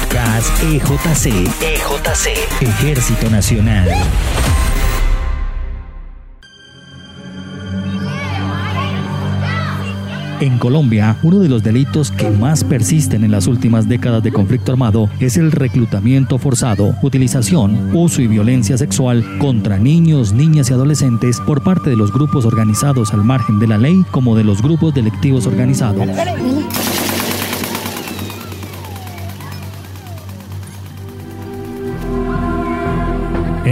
Podcast EJC. EJC. Ejército Nacional. En Colombia, uno de los delitos que más persisten en las últimas décadas de conflicto armado es el reclutamiento forzado, utilización, uso y violencia sexual contra niños, niñas y adolescentes por parte de los grupos organizados al margen de la ley como de los grupos delictivos organizados.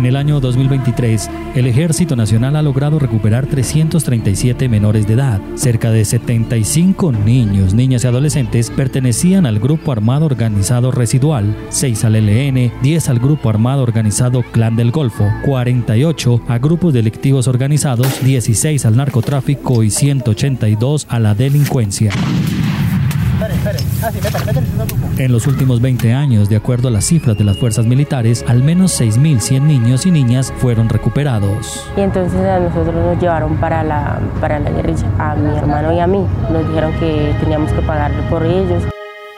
En el año 2023, el Ejército Nacional ha logrado recuperar 337 menores de edad. Cerca de 75 niños, niñas y adolescentes pertenecían al Grupo Armado Organizado Residual, 6 al LN, 10 al Grupo Armado Organizado Clan del Golfo, 48 a grupos delictivos organizados, 16 al narcotráfico y 182 a la delincuencia. En los últimos 20 años, de acuerdo a las cifras de las fuerzas militares, al menos 6.100 niños y niñas fueron recuperados. Y entonces a nosotros nos llevaron para la, para la guerrilla, a mi hermano y a mí. Nos dijeron que teníamos que pagarle por ellos.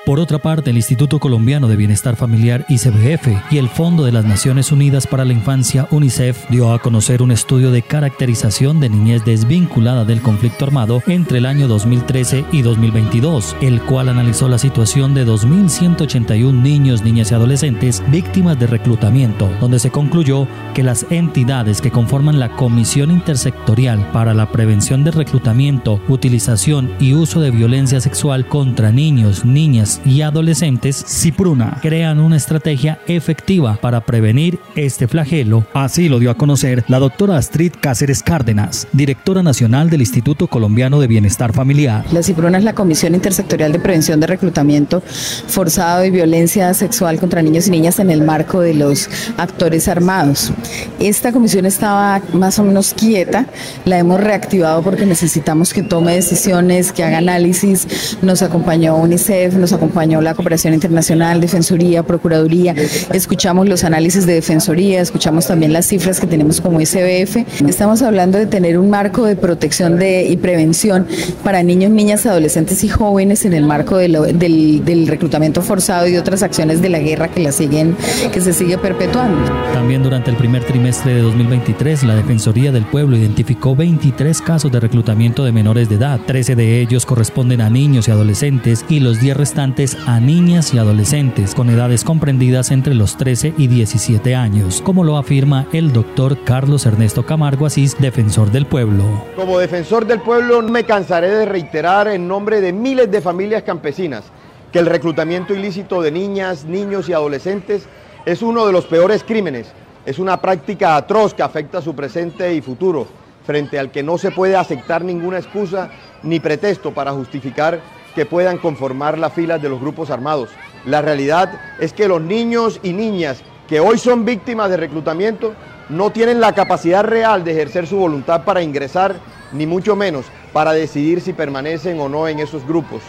Por otra parte, el Instituto Colombiano de Bienestar Familiar ICBF y el Fondo de las Naciones Unidas para la Infancia UNICEF dio a conocer un estudio de caracterización de niñez desvinculada del conflicto armado entre el año 2013 y 2022, el cual analizó la situación de 2.181 niños, niñas y adolescentes víctimas de reclutamiento, donde se concluyó que las entidades que conforman la Comisión Intersectorial para la Prevención de Reclutamiento, Utilización y Uso de Violencia Sexual contra Niños, Niñas y adolescentes, CIPRUNA, crean una estrategia efectiva para prevenir este flagelo. Así lo dio a conocer la doctora Astrid Cáceres Cárdenas, directora nacional del Instituto Colombiano de Bienestar Familiar. La CIPRUNA es la Comisión Intersectorial de Prevención de Reclutamiento Forzado y Violencia Sexual contra Niños y Niñas en el marco de los actores armados. Esta comisión estaba más o menos quieta, la hemos reactivado porque necesitamos que tome decisiones, que haga análisis. Nos acompañó UNICEF, nos acompañó acompañó la cooperación internacional, Defensoría, Procuraduría, escuchamos los análisis de Defensoría, escuchamos también las cifras que tenemos como ICBF. Estamos hablando de tener un marco de protección de, y prevención para niños, niñas, adolescentes y jóvenes en el marco de del, del, reclutamiento forzado y otras acciones de la guerra que la siguen, que se sigue perpetuando. También durante el primer trimestre de 2023, la Defensoría del Pueblo identificó 23 casos de reclutamiento de menores de edad. 13 de ellos corresponden a niños y adolescentes y los 10 restantes a niñas y adolescentes con edades comprendidas entre los 13 y 17 años, como lo afirma el doctor Carlos Ernesto Camargo Asís, defensor del pueblo. Como defensor del pueblo no me cansaré de reiterar en nombre de miles de familias campesinas que el reclutamiento ilícito de niñas, niños y adolescentes es uno de los peores crímenes, es una práctica atroz que afecta su presente y futuro, frente al que no se puede aceptar ninguna excusa ni pretexto para justificar que puedan conformar las filas de los grupos armados. La realidad es que los niños y niñas que hoy son víctimas de reclutamiento no tienen la capacidad real de ejercer su voluntad para ingresar, ni mucho menos para decidir si permanecen o no en esos grupos.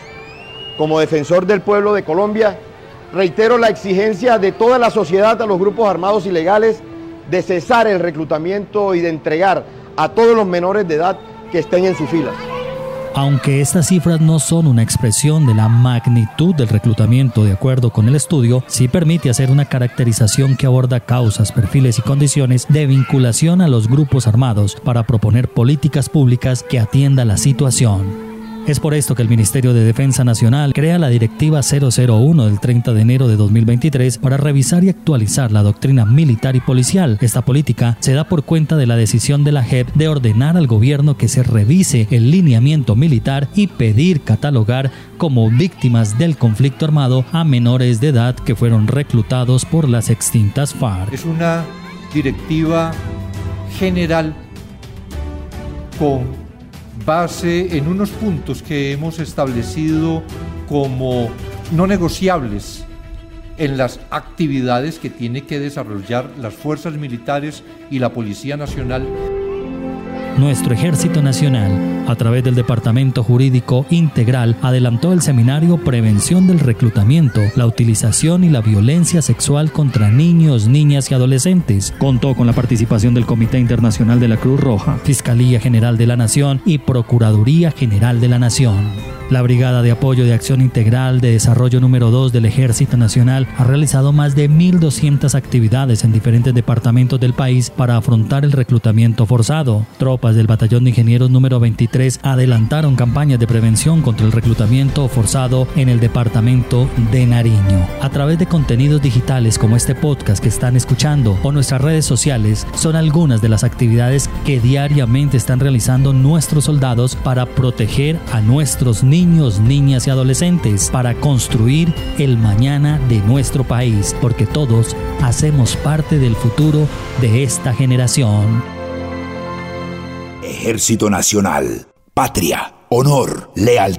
Como defensor del pueblo de Colombia, reitero la exigencia de toda la sociedad a los grupos armados ilegales de cesar el reclutamiento y de entregar a todos los menores de edad que estén en sus filas. Aunque estas cifras no son una expresión de la magnitud del reclutamiento de acuerdo con el estudio, sí permite hacer una caracterización que aborda causas, perfiles y condiciones de vinculación a los grupos armados para proponer políticas públicas que atiendan la situación. Es por esto que el Ministerio de Defensa Nacional crea la Directiva 001 del 30 de enero de 2023 para revisar y actualizar la doctrina militar y policial. Esta política se da por cuenta de la decisión de la JEP de ordenar al gobierno que se revise el lineamiento militar y pedir catalogar como víctimas del conflicto armado a menores de edad que fueron reclutados por las extintas FARC. Es una directiva general con base en unos puntos que hemos establecido como no negociables en las actividades que tiene que desarrollar las fuerzas militares y la Policía Nacional nuestro Ejército Nacional, a través del Departamento Jurídico Integral, adelantó el seminario Prevención del Reclutamiento, la utilización y la violencia sexual contra niños, niñas y adolescentes. Contó con la participación del Comité Internacional de la Cruz Roja, Fiscalía General de la Nación y Procuraduría General de la Nación. La Brigada de Apoyo de Acción Integral de Desarrollo número 2 del Ejército Nacional ha realizado más de 1.200 actividades en diferentes departamentos del país para afrontar el reclutamiento forzado. Tropas del Batallón de Ingenieros número 23 adelantaron campañas de prevención contra el reclutamiento forzado en el departamento de Nariño. A través de contenidos digitales como este podcast que están escuchando o nuestras redes sociales son algunas de las actividades que diariamente están realizando nuestros soldados para proteger a nuestros niños, niñas y adolescentes, para construir el mañana de nuestro país, porque todos hacemos parte del futuro de esta generación. Ejército Nacional, patria, honor, lealtad.